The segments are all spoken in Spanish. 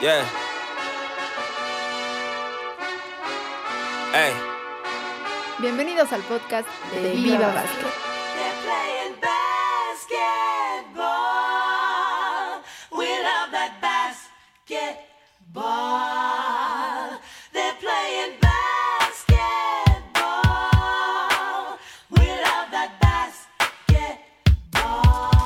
Yeah. Hey. Bienvenidos al podcast de Viva Basket.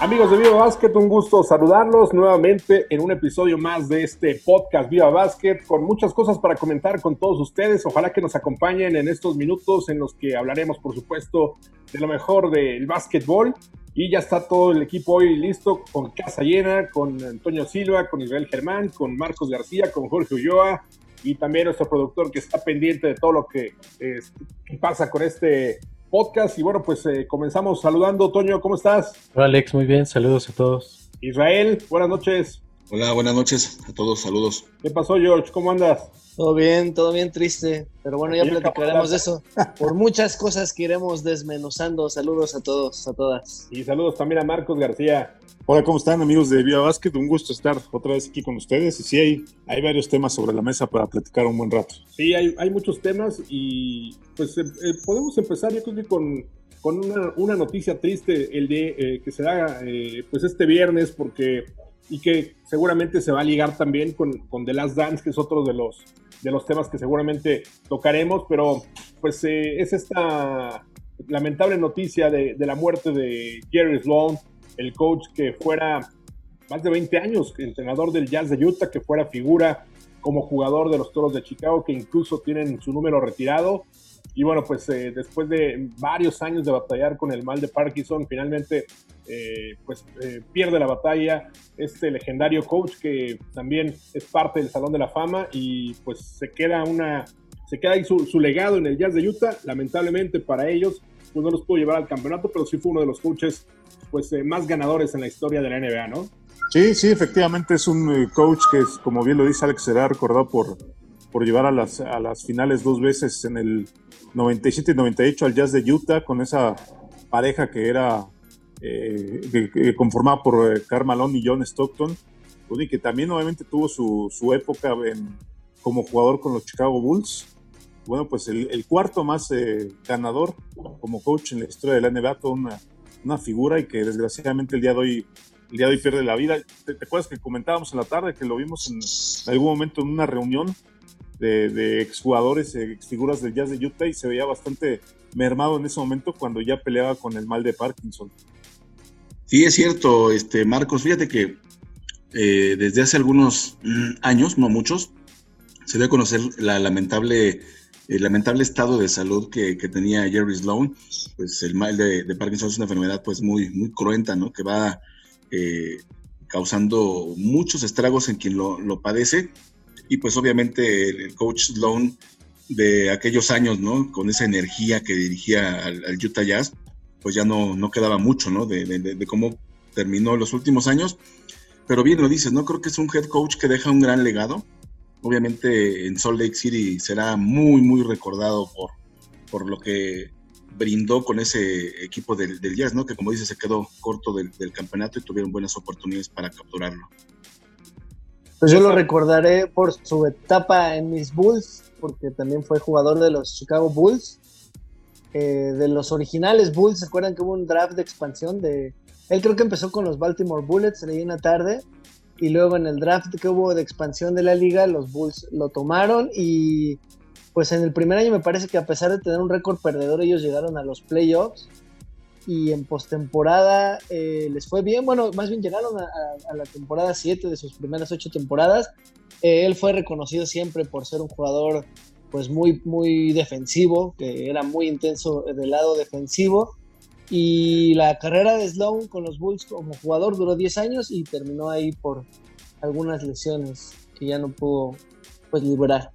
Amigos de Viva Basket, un gusto saludarlos nuevamente en un episodio más de este podcast Viva Basket, con muchas cosas para comentar con todos ustedes. Ojalá que nos acompañen en estos minutos en los que hablaremos, por supuesto, de lo mejor del básquetbol. Y ya está todo el equipo hoy listo, con casa llena, con Antonio Silva, con Israel Germán, con Marcos García, con Jorge Ulloa y también nuestro productor que está pendiente de todo lo que, eh, que pasa con este podcast. Y bueno, pues eh, comenzamos saludando. Toño, ¿cómo estás? Hola Alex, muy bien, saludos a todos. Israel, buenas noches. Hola, buenas noches a todos, saludos. ¿Qué pasó, George? ¿Cómo andas? Todo bien, todo bien triste, pero bueno, ya platicaremos de eso. Por muchas cosas que iremos desmenuzando. Saludos a todos, a todas. Y saludos también a Marcos García. Hola, ¿cómo están amigos de Viva Basket? Un gusto estar otra vez aquí con ustedes. Y sí, hay, hay varios temas sobre la mesa para platicar un buen rato. Sí, hay, hay muchos temas y pues eh, eh, podemos empezar yo creo que con, con una, una noticia triste, el de eh, que se da eh, pues este viernes porque y que seguramente se va a ligar también con, con The Last Dance, que es otro de los, de los temas que seguramente tocaremos, pero pues eh, es esta lamentable noticia de, de la muerte de Jerry Sloan, el coach que fuera más de 20 años, entrenador del Jazz de Utah, que fuera figura como jugador de los Toros de Chicago, que incluso tienen su número retirado. Y bueno, pues eh, después de varios años de batallar con el mal de Parkinson, finalmente eh, pues eh, pierde la batalla este legendario coach que también es parte del Salón de la Fama y pues se queda una se queda ahí su, su legado en el Jazz de Utah. Lamentablemente para ellos, pues no los pudo llevar al campeonato, pero sí fue uno de los coaches pues más ganadores en la historia de la NBA, ¿no? Sí, sí, efectivamente es un coach que, como bien lo dice Alex, será recordado por, por llevar a las, a las finales dos veces en el 97 y 98 al Jazz de Utah con esa pareja que era eh, conformada por eh, Karl Malone y John Stockton, bueno, y que también obviamente tuvo su, su época como jugador con los Chicago Bulls. Bueno, pues el, cuarto más eh, ganador como coach en la historia de la NBA, toda una, una figura y que desgraciadamente el día de hoy el día de hoy pierde la vida. ¿Te, te acuerdas que comentábamos en la tarde que lo vimos en algún momento en una reunión de, de exjugadores, eh, exfiguras del Jazz de Utah y se veía bastante mermado en ese momento cuando ya peleaba con el mal de Parkinson? Sí, es cierto, este, Marcos, fíjate que eh, desde hace algunos años, no muchos, se dio a conocer la lamentable, el lamentable estado de salud que, tenía Jerry Sloan. Pues el mal de, Parkinson es una enfermedad pues muy, muy cruenta, ¿no? Que va eh, causando muchos estragos en quien lo padece. Y pues obviamente el, coach Sloan de aquellos años, ¿no? Con esa energía que dirigía al, Utah Jazz, pues ya no, no quedaba mucho, ¿no? De, cómo terminó los últimos años. Pero bien lo dices, ¿no? Creo que es un head coach que deja un gran legado. Obviamente en Salt Lake City será muy, muy recordado por, por lo que brindó con ese equipo del, del Jazz, ¿no? Que como dices, se quedó corto del, del campeonato y tuvieron buenas oportunidades para capturarlo. Pues yo lo recordaré por su etapa en mis Bulls, porque también fue jugador de los Chicago Bulls. Eh, de los originales Bulls, ¿se acuerdan que hubo un draft de expansión? de Él creo que empezó con los Baltimore Bullets, leí una tarde, y luego en el draft que hubo de expansión de la liga, los Bulls lo tomaron y pues en el primer año me parece que a pesar de tener un récord perdedor, ellos llegaron a los playoffs y en postemporada eh, les fue bien. Bueno, más bien llegaron a, a- a la temporada 7 de sus primeras 8 temporadas. Eh, él fue reconocido siempre por ser un jugador pues muy, muy defensivo, que era muy intenso del lado defensivo. Y la carrera de Sloan con los Bulls como jugador duró 10 años y terminó ahí por algunas lesiones que ya no pudo pues liberar.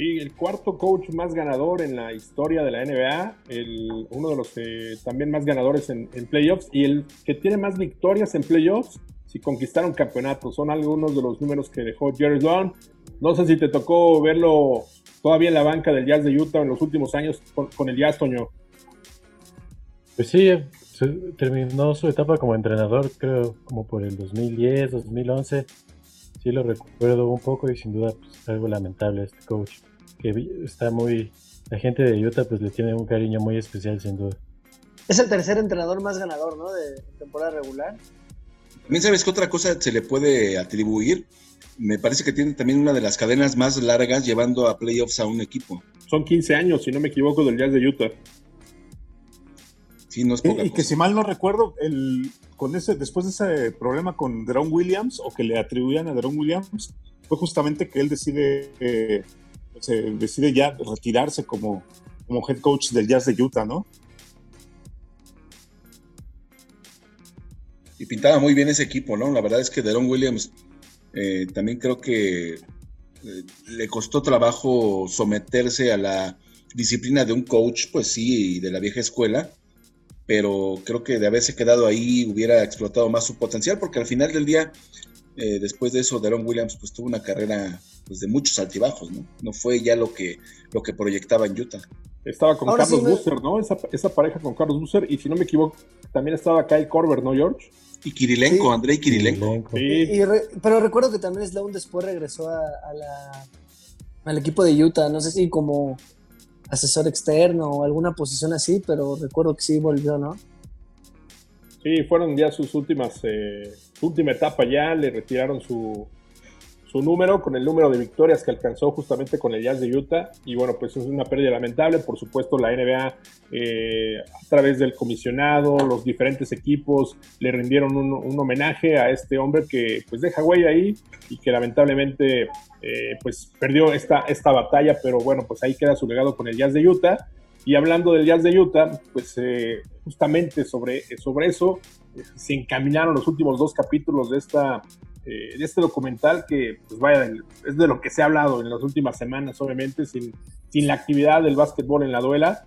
Sí, el cuarto coach más ganador en la historia de la NBA, el, uno de los eh, también más ganadores en, playoffs y el que tiene más victorias en playoffs si conquistaron campeonatos. Son algunos de los números que dejó Jerry Sloan. No sé si te tocó verlo todavía en la banca del Jazz de Utah en los últimos años con, con el Jazz, Toño. Pues sí, se- terminó su etapa como entrenador, creo, como por el 2010, 2011. Sí lo recuerdo un poco y sin duda pues, es algo lamentable este coach, que está muy... La gente de Utah pues le tiene un cariño muy especial sin duda. Es el tercer entrenador más ganador, ¿no? De temporada regular. También sabes que otra cosa se le puede atribuir. Me parece que tiene también una de las cadenas más largas llevando a playoffs a un equipo. Son 15 años, si no me equivoco, del Jazz de Utah. Sí, no es Y, poca y que si mal no recuerdo, el, con ese, después de ese problema con Deron Williams, o que le atribuían a Deron Williams, fue justamente que él decide, eh, pues, eh, decide ya retirarse como, como head coach del Jazz de Utah, ¿no? Y pintaba muy bien ese equipo, ¿no? La verdad es que Deron Williams eh, también creo que eh, le costó trabajo someterse a la disciplina de un coach, pues sí, de la vieja escuela, pero creo que de haberse quedado ahí hubiera explotado más su potencial, porque al final del día, eh, después de eso, Deron Williams pues tuvo una carrera pues, de muchos altibajos, ¿no? No fue ya lo que, lo que proyectaba en Utah. Estaba con Ahora Carlos sí Busser, ¿no? Esa, esa pareja con Carlos Busser. Y si no me equivoco, también estaba Kyle Korver, ¿no, George? Y Kirilenko, Sí. Andrei Kirilenko. Kirilenko. Sí. Y re- pero recuerdo que también Sloan después regresó a, a la, al equipo de Utah, no sé si como asesor externo o alguna posición así, pero recuerdo que sí volvió, ¿no? Sí, fueron ya sus últimas, eh, su última etapa ya, le retiraron su, su número con el número de victorias que alcanzó justamente con el Jazz de Utah. Y bueno, pues es una pérdida lamentable. Por supuesto, la NBA, eh, a través del comisionado, los diferentes equipos, le rindieron un, homenaje a este hombre que pues deja huella ahí y que lamentablemente eh, pues perdió esta, esta batalla. Pero bueno, pues ahí queda su legado con el Jazz de Utah. Y hablando del Jazz de Utah, pues eh, justamente sobre, sobre eso se encaminaron los últimos dos capítulos de, esta, eh, de este documental que, pues vaya, es de lo que se ha hablado en las últimas semanas, obviamente, sin, sin la actividad del básquetbol en la duela.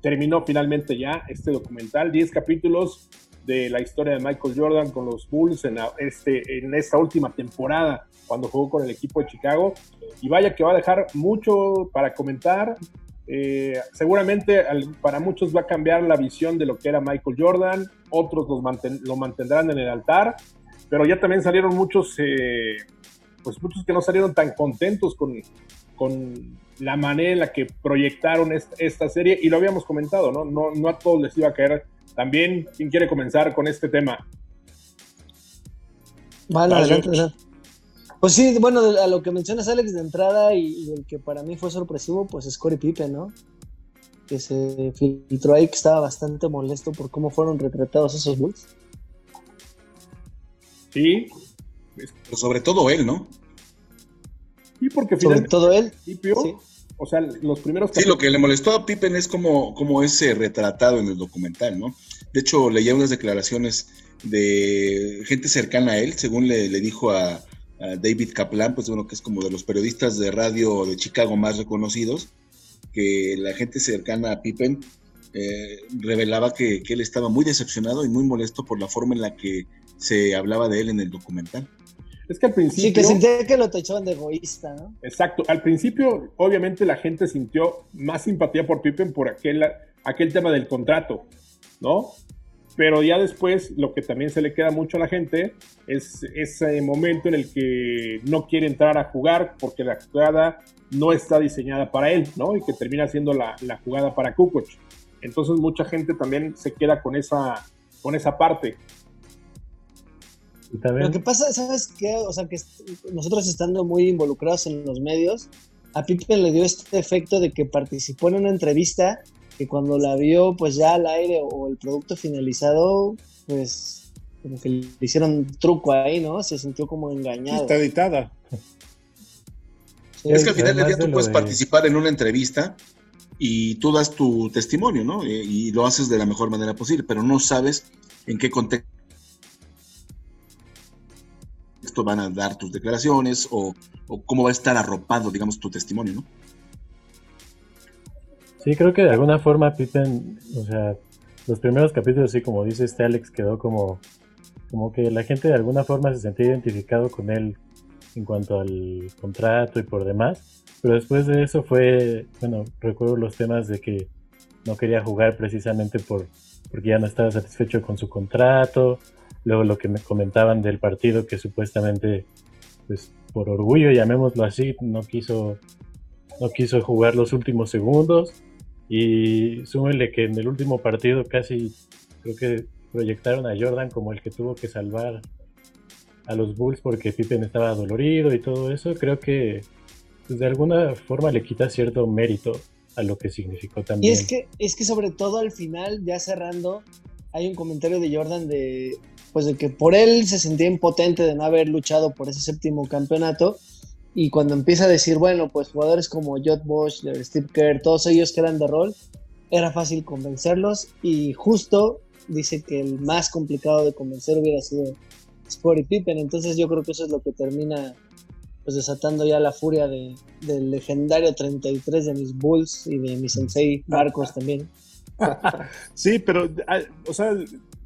Terminó finalmente ya este documental, 10 capítulos de la historia de Michael Jordan con los Bulls en, la- este, en esta última temporada, cuando jugó con el equipo de Chicago. Y vaya que va a dejar mucho para comentar, eh, seguramente al- para muchos va a cambiar la visión de lo que era Michael Jordan, otros los manten- lo mantendrán en el altar, pero ya también salieron muchos, eh, pues muchos que no salieron tan contentos con, con la manera en la que proyectaron est- esta serie y lo habíamos comentado, ¿no? ¿no? No a todos les iba a caer. También, ¿quién quiere comenzar con este tema? Vale, Vale. adelante, adelante. Pues sí, bueno, a lo que mencionas Alex de entrada y, y el que para mí fue sorpresivo, pues es Corey Pippen, ¿no? Que se filtró ahí que estaba bastante molesto por cómo fueron retratados esos Bulls. Sí, Pero sobre todo él, ¿no? y porque Sobre finalmente todo él. principio, Sí. o sea, los primeros Sí, lo que le molestó a Pippen es como, como es eh, retratado en el documental, ¿no? De hecho, leía unas declaraciones de gente cercana a él, según le, le dijo a, a David Kaplan, pues bueno, que es como de los periodistas de radio de Chicago más reconocidos, que la gente cercana a Pippen eh, revelaba que, que él estaba muy decepcionado y muy molesto por la forma en la que se hablaba de él en el documental. Es que al principio... Sí, que sentía que lo tachaban de egoísta, ¿no? Exacto. Al principio, obviamente, la gente sintió más simpatía por Pippen por aquel, aquel tema del contrato, ¿no? Pero ya después, lo que también se le queda mucho a la gente es ese momento en el que no quiere entrar a jugar porque la jugada no está diseñada para él, ¿no? Y que termina siendo la, la jugada para Kukoc. Entonces, mucha gente también se queda con esa, con esa parte. Lo que pasa, ¿sabes qué? O sea, que nosotros estando muy involucrados en los medios, a Pippen le dio este efecto de que participó en una entrevista que cuando la vio pues ya al aire o el producto finalizado, pues como que le hicieron truco ahí, ¿no? Se sintió como engañado. Está editada. Sí. Es que al final del día tú puedes de- participar en una entrevista y tú das tu testimonio, ¿no? Eh, Y, lo haces de la mejor manera posible, pero no sabes en qué contexto van a dar tus declaraciones o, o cómo va a estar arropado, digamos, tu testimonio, ¿no? sí, creo que de alguna forma Pippen, o sea, los primeros capítulos, sí, como dice este Alex, quedó como, como que la gente de alguna forma se sentía identificado con él en cuanto al contrato y por demás. Pero después de eso fue, bueno, recuerdo los temas de que no quería jugar precisamente por, porque ya no estaba satisfecho con su contrato. Luego lo que me comentaban del partido que supuestamente pues por orgullo, llamémoslo así, no quiso, no quiso jugar los últimos segundos. Y súmenle que en el último partido casi creo que proyectaron a Jordan como el que tuvo que salvar a los Bulls porque Pippen estaba dolorido y todo eso. Creo que pues, de alguna forma le quita cierto mérito a lo que significó Y también. es que, es que sobre todo al final, ya cerrando, hay un comentario de Jordan de pues de que por él se sentía impotente de no haber luchado por ese séptimo campeonato. Y cuando empieza a decir, bueno, pues jugadores como Jot Bosch, Steve Kerr, todos ellos que eran de rol, era fácil convencerlos. Y justo dice que el más complicado de convencer hubiera sido Scottie Pippen. Entonces yo creo que eso es lo que termina pues desatando ya la furia de, del legendario 33 de mis Bulls y de mi sensei Marcos también. Sí, pero, ah, o sea,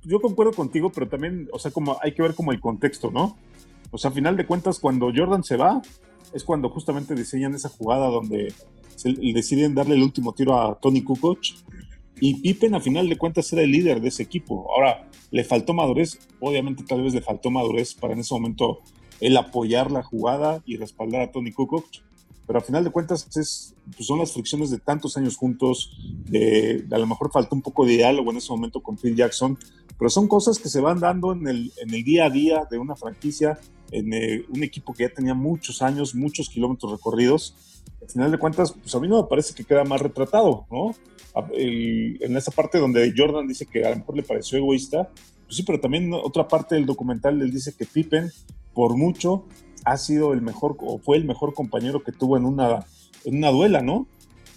yo concuerdo contigo, pero también, o sea, como hay que ver como el contexto, ¿no? O sea, a final de cuentas, cuando Jordan se va, es cuando justamente diseñan esa jugada donde se, deciden darle el último tiro a Tony Kukoc. Y Pippen, a final de cuentas, era el líder de ese equipo. Ahora, le faltó madurez, obviamente tal vez le faltó madurez para en ese momento el apoyar la jugada y respaldar a Tony Kukoc. Pero a final de cuentas es, pues son las fricciones de tantos años juntos, de, a lo mejor faltó un poco de diálogo en ese momento con Phil Jackson, pero son cosas que se van dando en el día a día de una franquicia, en eh, un equipo que ya tenía muchos años, muchos kilómetros recorridos. Al final de cuentas, pues a mí no me parece que queda más retratado, ¿no? El- en esa parte donde Jordan dice que a lo mejor le pareció egoísta, pues sí, pero también otra parte del documental él dice que Pippen, por mucho, ha sido el mejor o fue el mejor compañero que tuvo en una, en una duela, ¿no?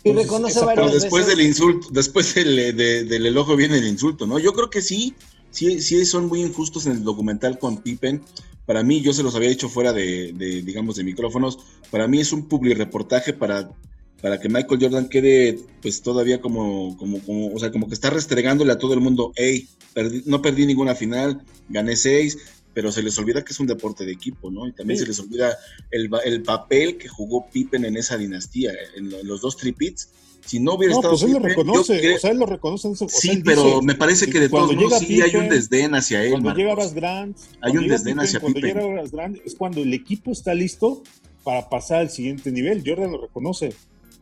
Y Entonces, reconoce Pero varias después veces. del insulto, después del, de- del elogio viene el insulto, ¿no? Yo creo que sí, sí, sí son muy injustos en el documental con Pippen. Para mí, yo se los había dicho fuera de, de, digamos, de micrófonos. Para mí es un publireportaje para, para que Michael Jordan quede, pues, todavía como, como, como, o sea, como que está restregándole a todo el mundo, hey, perdí- no perdí ninguna final, gané seis, pero se les olvida que es un deporte de equipo, ¿no? Y también Sí. se les olvida el, el papel que jugó Pippen en esa dinastía, en los dos tripits. Si no hubiera No, estado pues él lo Pippen, yo reconoce, creo- o sea, él lo reconoce. o sea, sí, pero dice, me parece que de cuando todos modos llega sí hay un Pippen, desdén hacia él, Cuando llega Bas Grant, Hay cuando un llega desdén hacia cuando Pippen. llega Bas Grant, es cuando el equipo está listo para pasar al siguiente nivel. Jordan lo reconoce.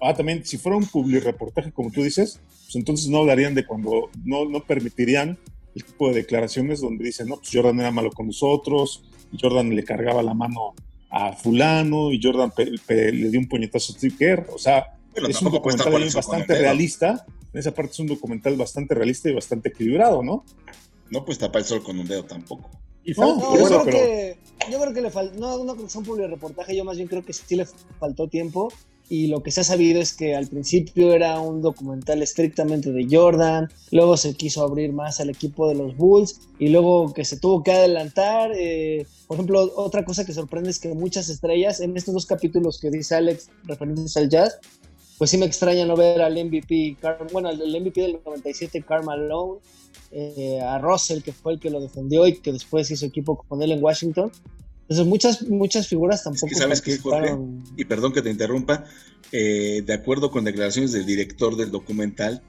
Ah, también, si fuera un publireportaje, como tú dices, pues entonces no hablarían de cuando no, no permitirían el tipo de declaraciones donde dicen, no, pues Jordan era malo con nosotros, Jordan le cargaba la mano a fulano, y Jordan le dio un puñetazo a Steve Kerr. O sea, Bueno, es un documental bastante realista. En esa parte es un documental bastante realista y bastante equilibrado, ¿no? No, pues tapa el sol con un dedo tampoco. No, No, yo, eso, creo pero- que, yo creo que le faltó, no, no creo que sea un reportaje, yo más bien creo que sí le faltó tiempo y lo que se ha sabido es que al principio era un documental estrictamente de Jordan, luego se quiso abrir más al equipo de los Bulls y luego que se tuvo que adelantar. eh, por ejemplo, otra cosa que sorprende es que muchas estrellas en estos dos capítulos que dice Alex referentes al jazz, pues sí me extraña no ver al MVP, bueno, del MVP del 97, Karl Malone, eh, a Russell, que fue el que lo defendió y que después hizo equipo con él en Washington. Entonces muchas, muchas figuras tampoco ¿sabes qué, Jorge? participaron. Y perdón que te interrumpa, eh, de acuerdo con declaraciones del director del documental,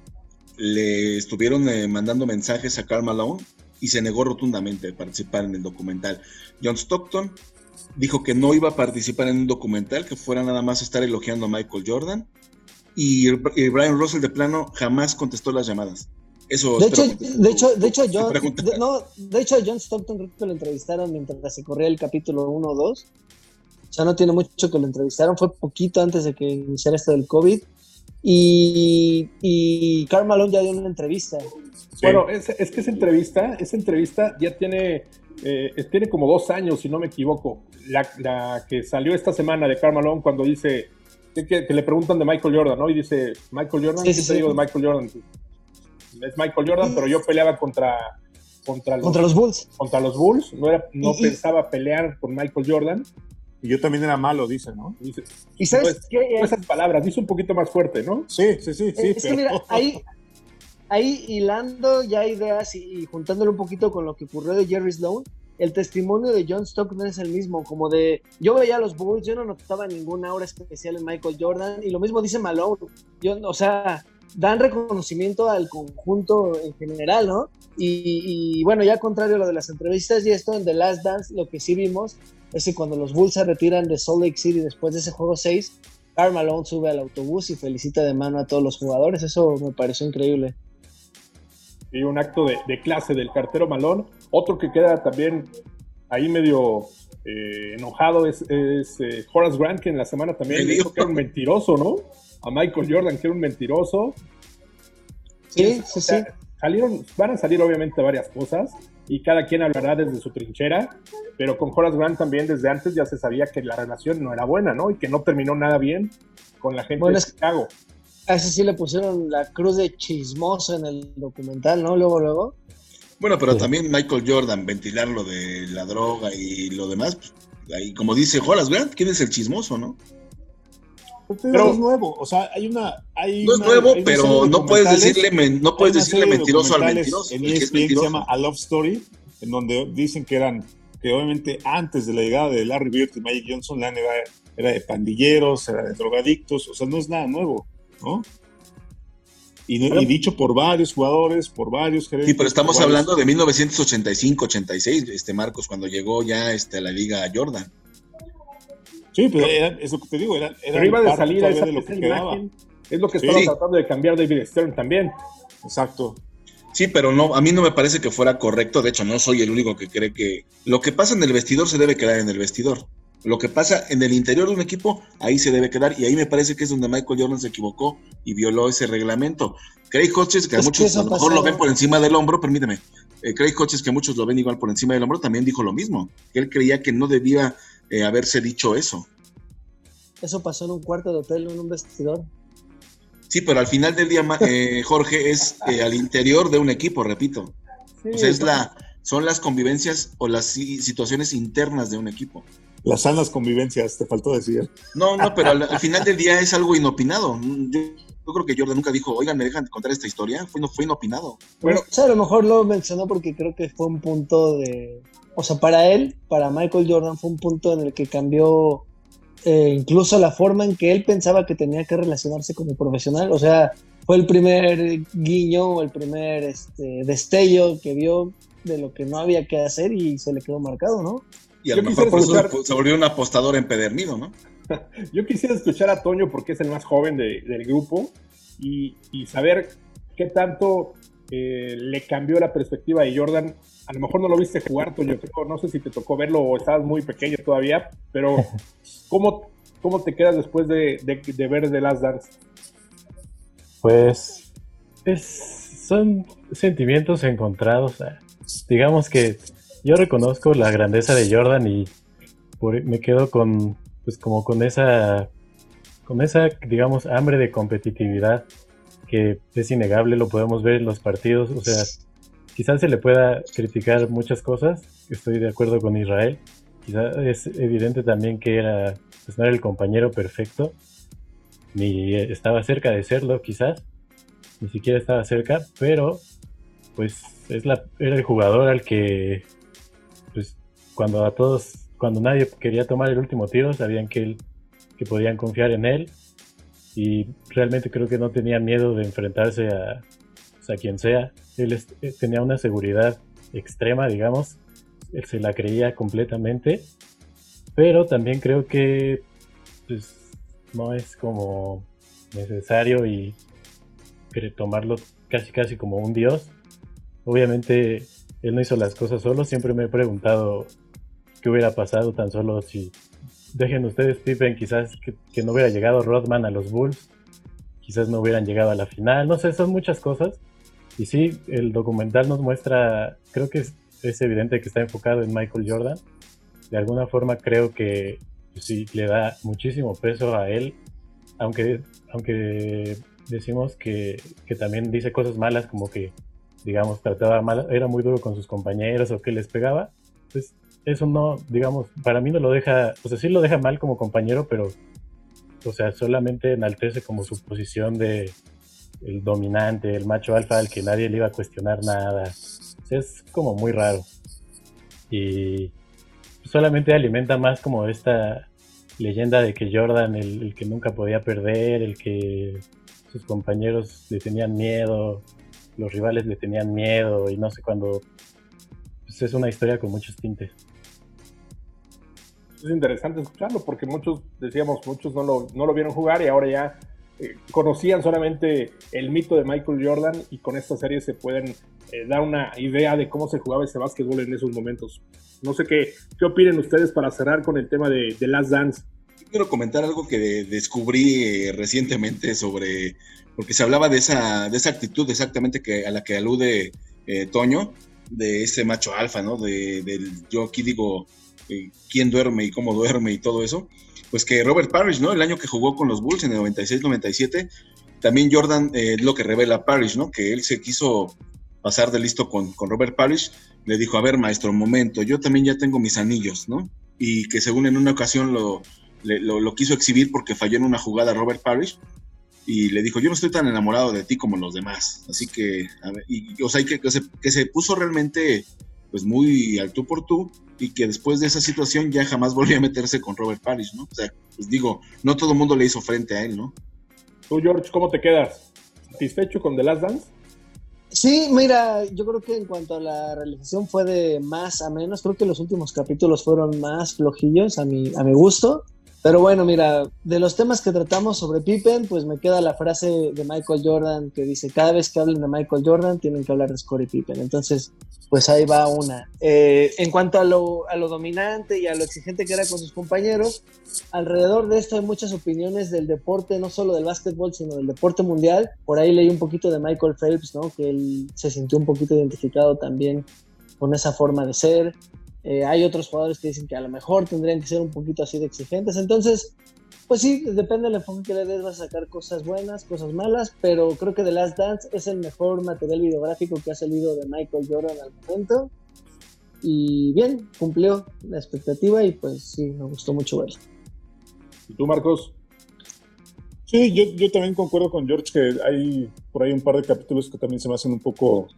le estuvieron eh, mandando mensajes a Karl Malone y se negó rotundamente a participar en el documental. John Stockton dijo que no iba a participar en un documental, que fuera nada más estar elogiando a Michael Jordan. Y, y Brian Russell de plano jamás contestó las llamadas. Eso De hecho, que- de hecho, de hecho, John, de, no, de hecho, John Stockton creo que lo entrevistaron mientras se corría el capítulo 1 o 2. O sea, no tiene mucho que lo entrevistaron, fue poquito antes de que iniciara esto del COVID. Y, y Karl Malone ya dio una entrevista. Bueno, es, es que esa entrevista, esa entrevista ya tiene, eh, tiene como dos años, si no me equivoco. La, la que salió esta semana de Karl Malone cuando dice que, que- que le preguntan de Michael Jordan, ¿no? Y dice, Michael Jordan, Sí, ¿qué sí, te sí. digo de Michael Jordan? Es Michael Jordan, pero yo peleaba contra, contra, los, Contra los Bulls. contra los Bulls, no, era, no Y- pensaba pelear con Michael Jordan. Y yo también era malo, dice, ¿no? Y dice, ¿Y sabes Pues, qué? no esas palabras, dice un poquito más fuerte, ¿no? Sí, sí, sí, sí. es que mira, ahí, ahí hilando ya ideas y, y juntándolo un poquito con lo que ocurrió de Jerry Sloan, el testimonio de John Stockton es el mismo, como de, yo veía a los Bulls, yo no notaba ninguna aura especial en Michael Jordan, y lo mismo dice Malone, yo, o sea, dan reconocimiento al conjunto en general, ¿no? Y, y, bueno, ya contrario a lo de las entrevistas y esto, en The Last Dance, lo que sí vimos es que cuando los Bulls se retiran de Salt Lake City después de ese juego 6, Karl Malone sube al autobús y felicita de mano a todos los jugadores. Eso me pareció increíble. Y un acto de, de clase del cartero Malón. Otro que queda también ahí medio eh, enojado es, es, eh, Horace Grant, que en la semana también dijo que era un mentiroso, ¿no? A Michael Jordan, que era un mentiroso. Sí, sí, O sí. salieron, van a salir obviamente varias cosas y cada quien hablará desde su trinchera, pero con Horace Grant también desde antes ya se sabía que la relación no era buena, ¿no? Y que no terminó nada bien con la gente Bueno, de es- Chicago. A ese sí le pusieron la cruz de chismoso en el documental, ¿no? Luego, luego. Bueno, pero Sí. también Michael Jordan, ventilar lo de la droga y lo demás, pues, ahí como dice Horace Grant, ¿quién es el chismoso, no? Pero no es nuevo, o sea, hay una... Hay No es una- nuevo, una pero no puedes decirle, men- no puedes decirle mentiroso al mentiroso. En el que es se llama A Love Story, en donde dicen que eran, que obviamente antes de la llegada de Larry Bird y Magic Johnson, la NBA era de pandilleros, era de drogadictos, o sea, no es nada nuevo, ¿no? Y, dicho por varios jugadores, por varios gerentes. Sí, pero estamos hablando de 1985-86, este Marcos, cuando llegó ya este, a la Liga Jordan. Sí, pero era- es lo que te digo, era, era Pero iba de salida esa, de lo esa que quedaba. imagen. Es lo que Sí. estaba tratando de cambiar David Stern también. Exacto. Sí, pero no, a mí no me parece que fuera correcto. De hecho, no soy el único que cree que lo que pasa en el vestidor se debe quedar en el vestidor. Lo que pasa en el interior de un equipo, ahí se debe quedar. Y ahí me parece que es donde Michael Jordan se equivocó y violó ese reglamento. Craig Hodges, que a Es muchos a lo mejor lo ven por encima del hombro, permíteme. eh, Craig Hodges, que muchos lo ven igual por encima del hombro, también dijo lo mismo. Que él creía que no debía eh, haberse dicho eso. Eso pasó en un cuarto de hotel, en un vestidor. Sí, pero al final del día, eh, Jorge, es al interior de un equipo, repito. O sea, es la, son las convivencias o las si- situaciones internas de un equipo. Las sanas convivencias, te faltó decir. No, no, pero al, al final del día es algo inopinado. Yo, yo creo que Jordan nunca dijo, oigan, me dejan de contar esta historia. Fue, no, fue inopinado. Bueno. O sea, a lo mejor lo mencionó porque creo que fue un punto de. O sea, para él, para Michael Jordan, fue un punto en el que cambió eh, incluso la forma en que él pensaba que tenía que relacionarse como profesional. O sea, fue el primer guiño o el primer este, destello que vio de lo que no había que hacer y se le quedó marcado, ¿no? Y a Yo lo mejor eso se volvió un apostador empedernido, ¿no? Yo quisiera escuchar a Toño porque es el más joven de- del grupo y, y saber qué tanto eh, le cambió la perspectiva de Jordan. A lo mejor no lo viste jugar, Toño, creo, no sé si te tocó verlo o estabas muy pequeño todavía, pero ¿cómo, cómo te quedas después de, de- de ver The Last Dance? Pues es- son sentimientos encontrados. ah. Digamos que yo reconozco la grandeza de Jordan y me quedo con, pues como con esa, con esa, digamos, hambre de competitividad que es innegable, lo podemos ver en los partidos. O sea, quizás se le pueda criticar muchas cosas, estoy de acuerdo con Israel. Quizás es evidente también que era, pues no era el compañero perfecto, ni estaba cerca de serlo, quizás, ni siquiera estaba cerca, pero pues es la, era el jugador al que, cuando a todos, cuando nadie quería tomar el último tiro, sabían que él, que podían confiar en él y realmente creo que no tenía miedo de enfrentarse a, pues, a quien sea. Él eh, tenía una seguridad extrema, digamos, él se la creía completamente, pero también creo que pues, no es como necesario y tomarlo casi casi como un dios. Obviamente él no hizo las cosas solo, siempre me he preguntado qué hubiera pasado tan solo si dejen ustedes Pippen quizás que, que no hubiera llegado Rodman a los Bulls, quizás no hubieran llegado a la final, no sé, son muchas cosas. Y sí, el documental nos muestra, creo que es, es evidente que está enfocado en Michael Jordan. De alguna forma creo que pues, sí le da muchísimo peso a él, aunque, aunque decimos que, que también dice cosas malas, como que, digamos, trataba mal, era muy duro con sus compañeros o que les pegaba, pues eso no, digamos, para mí no lo deja, o sea, sí lo deja mal como compañero, pero, o sea, solamente enaltece como su posición de el dominante, el macho alfa al que nadie le iba a cuestionar nada. Es como muy raro. Y solamente alimenta más como esta leyenda de que Jordan, el, el que nunca podía perder, el que sus compañeros le tenían miedo, los rivales le tenían miedo y no sé cuándo. Pues es una historia con muchos tintes. Es interesante escucharlo porque muchos, decíamos, muchos no lo, no lo vieron jugar y ahora ya eh, conocían solamente el mito de Michael Jordan y con esta serie se pueden eh, dar una idea de cómo se jugaba ese básquetbol en esos momentos. No sé qué, qué opinen ustedes para cerrar con el tema de, de Last Dance. Quiero comentar algo que de- descubrí eh, recientemente sobre, porque se hablaba de esa, de esa actitud exactamente que, a la que alude Toño, de ese macho alfa, ¿no? De, del yo aquí digo eh, quién duerme y cómo duerme y todo eso. Pues que Robert Parrish, ¿no? El año que jugó con los Bulls en el 96-97, también Jordan eh, lo que revela Parrish, ¿no? Que él se quiso pasar de listo con, con Robert Parrish, le dijo, a ver, maestro, un momento, yo también ya tengo mis anillos, ¿no? Y que según en una ocasión lo, le- lo, lo quiso exhibir porque falló en una jugada Robert Parrish y le dijo, yo no estoy tan enamorado de ti como los demás. Así que, a ver, y, o sea, que, que se, que se puso realmente pues muy al tú por tú y que después de esa situación ya jamás volvió a meterse con Robert Parrish, ¿no? O sea, pues digo, no todo el mundo le hizo frente a él, ¿no? Tú, George, ¿cómo te quedas? ¿Satisfecho con The Last Dance? Sí, mira, yo creo que en cuanto a la realización fue de más a menos. Creo que los últimos capítulos fueron más flojillos a mi, a mi gusto. Pero bueno, mira, de los temas que tratamos sobre Pippen, pues me queda la frase de Michael Jordan que dice, cada vez que hablen de Michael Jordan tienen que hablar de Scottie Pippen. Entonces, pues ahí va una. Eh, en cuanto a lo, a lo dominante y a lo exigente que era con sus compañeros, alrededor de esto hay muchas opiniones del deporte, no solo del básquetbol, sino del deporte mundial. Por ahí leí un poquito de Michael Phelps, ¿no? Que él se sintió un poquito identificado también con esa forma de ser. Eh, hay otros jugadores que dicen que a lo mejor tendrían que ser un poquito así de exigentes. Entonces, pues sí, depende del enfoque que le des, vas a sacar cosas buenas, cosas malas, pero creo que The Last Dance es el mejor material videográfico que ha salido de Michael Jordan al momento. Y bien, cumplió la expectativa y pues sí, me gustó mucho verlo. ¿Y tú, Marcos? Sí, yo, yo también concuerdo con George que hay por ahí un par de capítulos que también se me hacen un poco,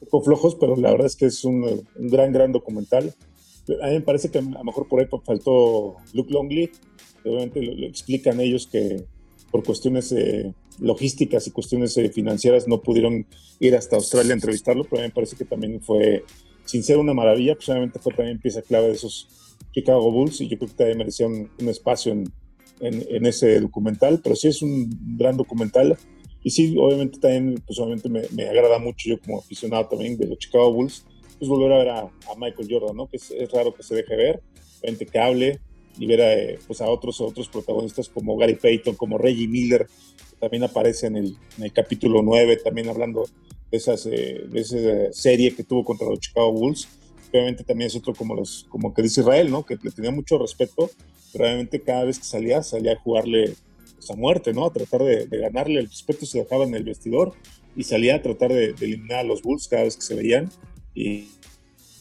poco flojos, pero la verdad es que es un, un gran, gran documental. A mí me parece que a lo mejor por ahí faltó Luke Longley. Obviamente lo, lo explican ellos que por cuestiones eh, logísticas y cuestiones eh, financieras no pudieron ir hasta Australia a entrevistarlo, pero a mí me parece que también fue, sin ser una maravilla, pues obviamente fue también pieza clave de esos Chicago Bulls y yo creo que también merecía un, un espacio en, en, en, ese documental, pero sí es un gran documental. Y sí, obviamente también, pues obviamente me, me agrada mucho yo como aficionado también de los Chicago Bulls, pues volver a ver a, a Michael Jordan, ¿no? Que es, es, raro que se deje ver, obviamente que hable y ver a, pues a otros, a otros protagonistas como Gary Payton, como Reggie Miller, que también aparece en el, en el capítulo 9, también hablando de, esas, eh, de esa serie que tuvo contra los Chicago Bulls. Obviamente también es otro como, los, como que dice Israel, ¿no? Que le tenía mucho respeto, pero obviamente cada vez que salía, salía a jugarle pues, a muerte, ¿no? A tratar de, de, ganarle el respeto, se dejaba en el vestidor y salía a tratar de, de eliminar a los Bulls cada vez que se veían. Y,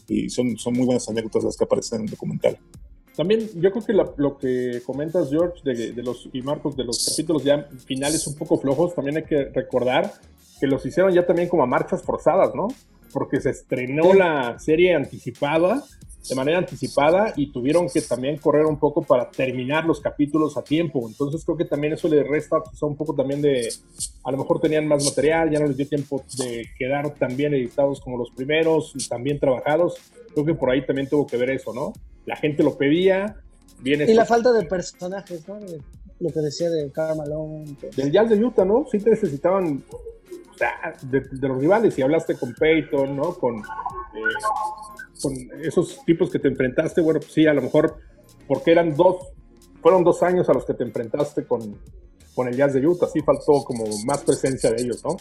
y son, son muy buenas anécdotas las que aparecen en el documental. También yo creo que la, lo que comentas, George, de, de, los y Marcos, de los capítulos ya finales un poco flojos, también hay que recordar que los hicieron ya también como a marchas forzadas, ¿no? Porque se estrenó la serie anticipada, de manera anticipada, y tuvieron que también correr un poco para terminar los capítulos a tiempo. Entonces creo que también eso le resta quizá un poco también de, a lo mejor tenían más material, ya no les dio tiempo de quedar tan bien editados como los primeros, tan bien trabajados. Creo que por ahí también tuvo que ver eso, ¿no? La gente lo pedía. Viene y la falta de personajes, ¿no? Lo que decía de. Que... Del Jazz de Utah, ¿no? Sí te necesitaban o sea, de, de, los rivales. Y hablaste con Peyton, ¿no? Con, eh, con esos tipos que te enfrentaste. Bueno, pues sí, a lo mejor porque eran dos, fueron dos años a los que te enfrentaste con, con el Jazz de Utah. Sí faltó como más presencia de ellos, ¿no?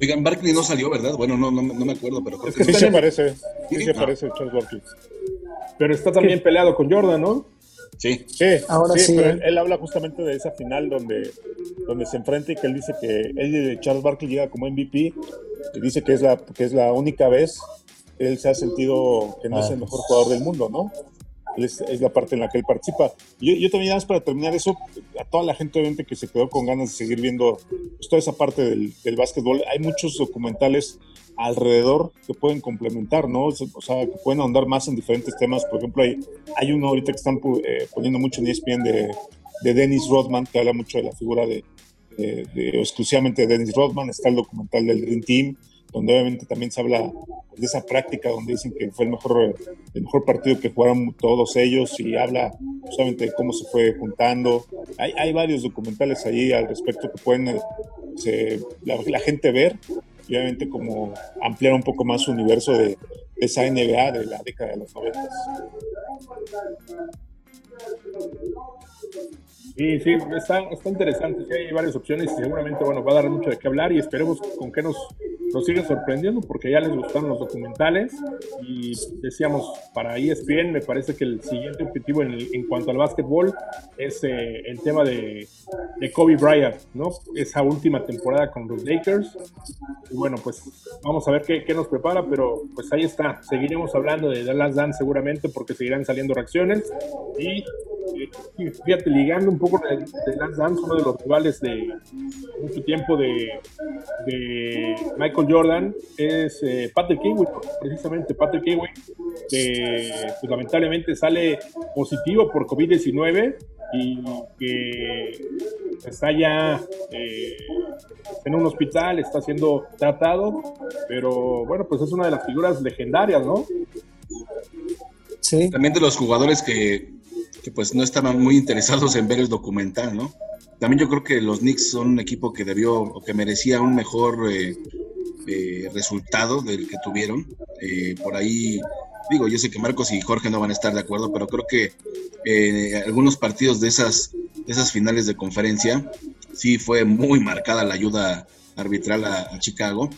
Oigan, Barkley no salió, ¿verdad? Bueno, no, no, no me acuerdo, pero creo es que, que sí se aparece. Sí se aparece Charles Barkley. Pero está también ¿Qué? peleado con Jordan, ¿no? Sí. Sí, Ahora sí, sí pero él, él, habla justamente de esa final donde, donde se enfrenta y que él dice que él, Charles Barkley llega como MVP y dice que es la, que es la única vez él se ha sentido que no es el mejor jugador del mundo, ¿no? Es, la parte en la que él participa. Yo, yo también, más para terminar eso, a toda la gente obviamente que se quedó con ganas de seguir viendo pues, toda esa parte del, del básquetbol, hay muchos documentales alrededor que pueden complementar, ¿no? O sea, que pueden ahondar más en diferentes temas. Por ejemplo, hay, hay uno ahorita que están eh, poniendo mucho en ESPN de, de Dennis Rodman, que habla mucho de la figura de exclusivamente de Dennis Rodman. Está el documental del Dream Team, donde obviamente también se habla de esa práctica donde dicen que fue el mejor, el mejor partido que jugaron todos ellos y habla solamente de cómo se fue juntando. Hay, hay varios documentales ahí al respecto que pueden eh, se- la, la gente ver y obviamente como ampliar un poco más su universo de, de esa NBA de la década de los 90. Sí, sí, está, está interesante. Sí, hay varias opciones y seguramente bueno, va a dar mucho de qué hablar y esperemos con que nos, nos sigan sorprendiendo porque ya les gustaron los documentales y decíamos para ESPN me parece que el siguiente objetivo en, el- en cuanto al básquetbol es eh, el tema de, de Kobe Bryant, ¿no? Esa última temporada con los Lakers y bueno, pues vamos a ver qué, qué nos prepara, pero pues ahí está. Seguiremos hablando de The Last Dance seguramente porque seguirán saliendo reacciones y eh, fíjate, ligando un poco de, de Last Dance, uno de los rivales de mucho tiempo de, de Michael Jordan es eh, Patrick Ewing, precisamente Patrick Ewing, que pues, lamentablemente sale positivo por COVID-19 y que está ya eh, en un hospital, está siendo tratado, pero bueno, pues es una de las figuras legendarias, ¿no? Sí. También de los jugadores que, que, pues no estaban muy interesados en ver el documental, ¿no? También yo creo que los Knicks son un equipo que debió o que merecía un mejor eh, eh, resultado del que tuvieron. Eh, por ahí, digo, yo sé que Marcos y Jorge no van a estar de acuerdo, pero creo que algunos partidos de esas, de esas finales de conferencia sí fue muy marcada la ayuda arbitral a, a Chicago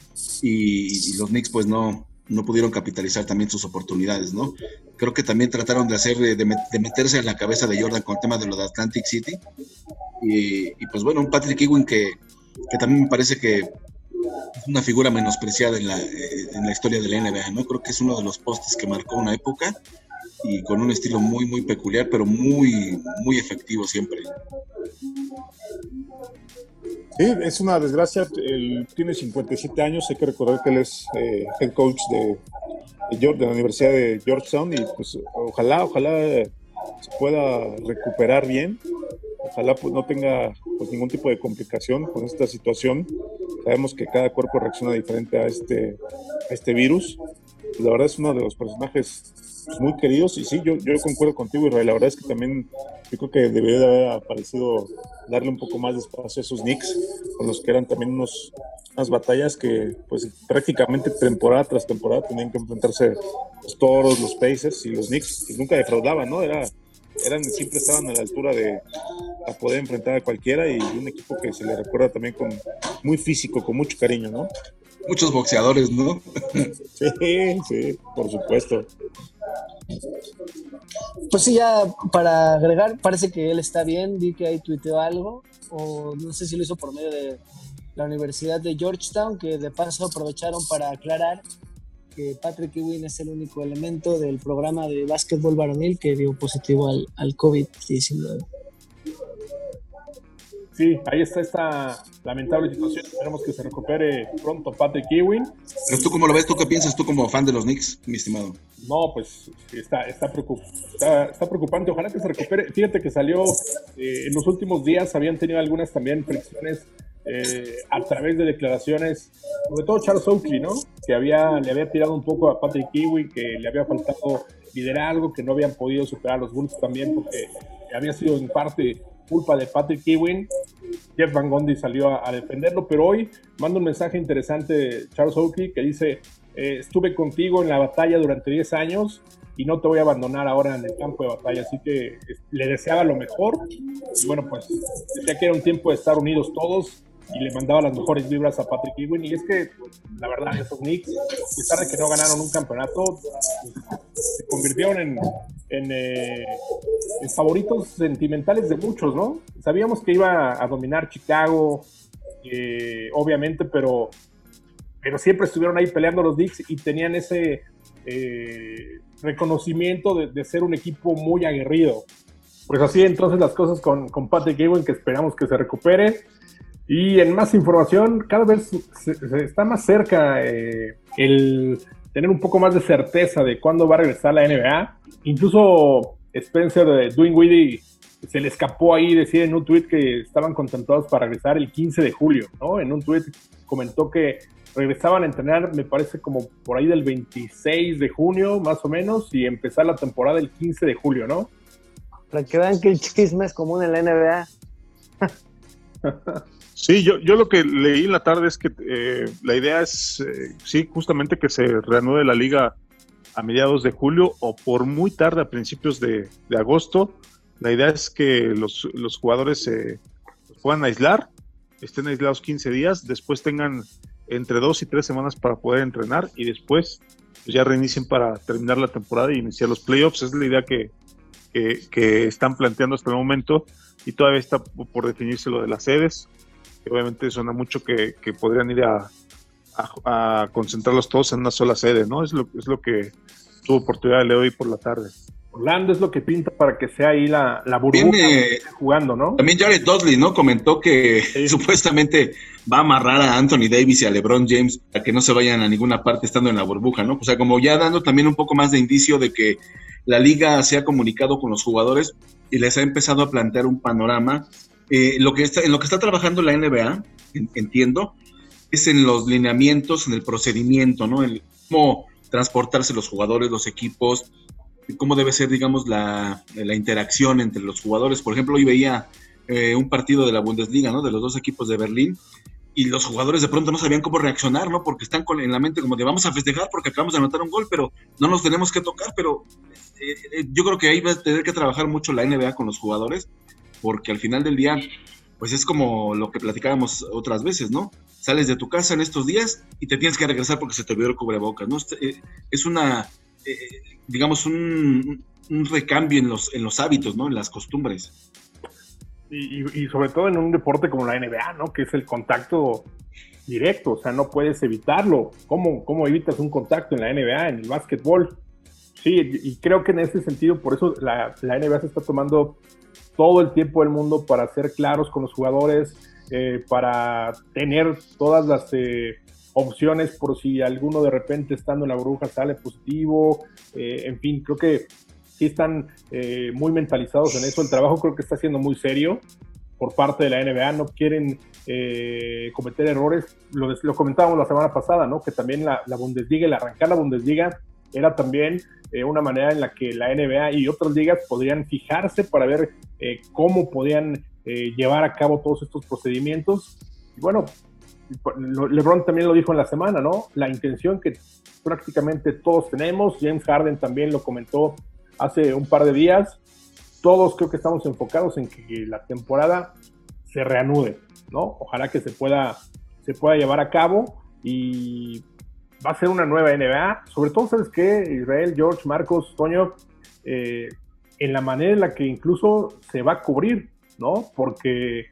y, y los Knicks pues no, no pudieron capitalizar también sus oportunidades, ¿no? Creo que también trataron de hacer, de, met- de meterse en la cabeza de Jordan con el tema de lo de Atlantic City. Y, y, pues bueno, un Patrick Ewing que, que también me parece que es una figura menospreciada en la, eh, en la historia de la NBA, ¿no? Creo que es uno de los postes que marcó una época y con un estilo muy, muy peculiar, pero muy, muy efectivo siempre. Sí, es una desgracia. Él tiene 57 años. Hay que recordar que él es eh, head coach de, de, de la Universidad de Georgetown y pues ojalá, ojalá se pueda recuperar bien. Ojalá pues, no tenga pues, ningún tipo de complicación con esta situación. Sabemos que cada cuerpo reacciona diferente a este, a este virus. La verdad es uno de los personajes muy queridos y sí, yo, yo concuerdo contigo, Israel. La verdad es que también yo creo que debería de haber aparecido darle un poco más de espacio a esos Knicks, con los que eran también unos, unas batallas que pues prácticamente temporada tras temporada tenían que enfrentarse los Toros, los Pacers y los Knicks, nunca defraudaban, ¿no? Era, eran, siempre estaban a la altura de a poder enfrentar a cualquiera y un equipo que se le recuerda también con muy físico, con mucho cariño, ¿no? Muchos boxeadores, ¿no? Sí, sí, por supuesto. Pues sí, ya para agregar, parece que él está bien, vi que ahí tuiteó algo, o no sé si lo hizo por medio de la Universidad de Georgetown, que de paso aprovecharon para aclarar que Patrick Ewing es el único elemento del programa de básquetbol varonil que dio positivo al, al COVID-19. Sí, ahí está esta lamentable situación. Esperemos que se recupere pronto Patrick Ewing. Pero tú cómo lo ves, tú qué piensas tú como fan de los Knicks, mi estimado. No, pues sí, está, está, preocup- está, está preocupante. Ojalá que se recupere. Fíjate que salió eh, en los últimos días, habían tenido algunas también fricciones eh, a través de declaraciones, sobre todo Charles Oakley, ¿no? Que había, le había tirado un poco a Patrick Ewing, que le había faltado liderazgo, que no habían podido superar a los Bulls también, porque había sido en parte culpa de Patrick Ewing. Jeff Van Gundy salió a, a defenderlo, pero hoy manda un mensaje interesante de Charles Oakley que dice, eh, estuve contigo en la batalla durante 10 años y no te voy a abandonar ahora en el campo de batalla, así que eh, le deseaba lo mejor y bueno, pues decía que era un tiempo de estar unidos todos y le mandaba las mejores vibras a Patrick Ewing y es que la verdad esos Knicks, a pesar de que no ganaron un campeonato, se convirtieron en, en, eh, en favoritos sentimentales de muchos, ¿no? Sabíamos que iba a dominar Chicago, eh, obviamente, pero, pero siempre estuvieron ahí peleando los Knicks y tenían ese eh, reconocimiento de, de ser un equipo muy aguerrido. Pues así entonces las cosas con, con Patrick Ewing, que esperamos que se recupere. Y en más información, cada vez se, se está más cerca eh, el tener un poco más de certeza de cuándo va a regresar la NBA. Incluso Spencer de Dwayne Weedy se le escapó ahí decir en un tweet que estaban contemplados para regresar el 15 de julio, ¿no? En un tweet comentó que regresaban a entrenar, me parece como por ahí del 26 de junio, más o menos, y empezar la temporada el 15 de julio, ¿no? Para que vean que el chisme es común en la NBA. Sí, yo, yo lo que leí en la tarde es que eh, la idea es, eh, sí, justamente que se reanude la liga a mediados de julio o por muy tarde a principios de, de agosto. La idea es que los, los jugadores se puedan aislar, estén aislados 15 días, después tengan entre dos y tres semanas para poder entrenar y después pues, ya reinicien para terminar la temporada y iniciar los playoffs. Es la idea que, que, que están planteando hasta el momento y todavía está por definirse lo de las sedes. Que obviamente suena mucho que, que podrían ir a, a, a concentrarlos todos en una sola sede, ¿no? Es lo, es lo que tuve oportunidad de leer hoy por la tarde. Orlando es lo que pinta para que sea ahí la, la burbuja Tiene- jugando, ¿no? También Jared Dudley, ¿no? Comentó que supuestamente va a amarrar a Anthony Davis y a LeBron James para que no se vayan a ninguna parte estando en la burbuja, ¿no? O sea, como ya dando también un poco más de indicio de que la liga se ha comunicado con los jugadores y les ha empezado a plantear un panorama. Eh, lo que está, en lo que está trabajando la NBA, en- entiendo, es en los lineamientos, en el procedimiento, ¿no? En cómo transportarse los jugadores, los equipos, cómo debe ser, digamos, la, la interacción entre los jugadores. Por ejemplo, hoy veía eh, un partido de la Bundesliga, ¿no? De los dos equipos de Berlín. Y los jugadores de pronto no sabían cómo reaccionar, ¿no? Porque están con, en la mente como de vamos a festejar porque acabamos de anotar un gol, pero no nos tenemos que tocar. Pero eh, eh, yo creo que ahí va a tener que trabajar mucho la NBA con los jugadores, porque al final del día, pues es como lo que platicábamos otras veces, ¿no? Sales de tu casa en estos días y te tienes que regresar porque se te olvidó el cubrebocas, ¿no? Este, eh, Es una, eh, digamos, un, un recambio en los, en los hábitos, ¿no? En las costumbres. Y, sobre todo en un deporte como la NBA, ¿no? Que es el contacto directo, o sea, no puedes evitarlo. ¿Cómo, cómo evitas un contacto en la NBA, en el básquetbol? Sí, y creo que en ese sentido, por eso la, la NBA se está tomando todo el tiempo del mundo para ser claros con los jugadores, eh, para tener todas las eh, opciones por si alguno de repente estando en la burbuja sale positivo, eh, en fin, creo que sí están eh, muy mentalizados en eso. El trabajo creo que está siendo muy serio por parte de la NBA. No quieren cometer errores. Lo, lo comentábamos la semana pasada, ¿no? Que también la Bundesliga, el arrancar la Bundesliga, era también eh, una manera en la que la NBA y otras ligas podrían fijarse para ver eh, cómo podían eh, llevar a cabo todos estos procedimientos. Y bueno, LeBron también lo dijo en la semana, ¿no? La intención que prácticamente todos tenemos, James Harden también lo comentó hace un par de días, todos creo que estamos enfocados en que la temporada se reanude, ¿no? Ojalá que se pueda, se pueda llevar a cabo y va a ser una nueva NBA, sobre todo, ¿sabes qué? Israel, George, Marcos, Toño, eh, en la manera en la que incluso se va a cubrir, ¿no? Porque,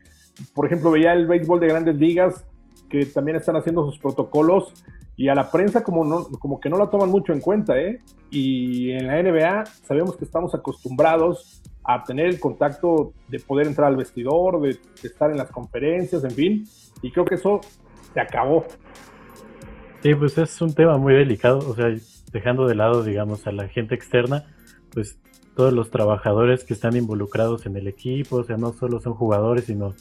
por ejemplo, veía el béisbol de grandes ligas que también están haciendo sus protocolos y a la prensa como, no, como que no la toman mucho en cuenta, ¿eh? Y en la NBA sabemos que estamos acostumbrados a tener el contacto de poder entrar al vestidor, de, de estar en las conferencias, en fin, y creo que eso se acabó. Sí, pues es un tema muy delicado, o sea, dejando de lado, digamos, a la gente externa, pues todos los trabajadores que están involucrados en el equipo, o sea, no solo son jugadores, sino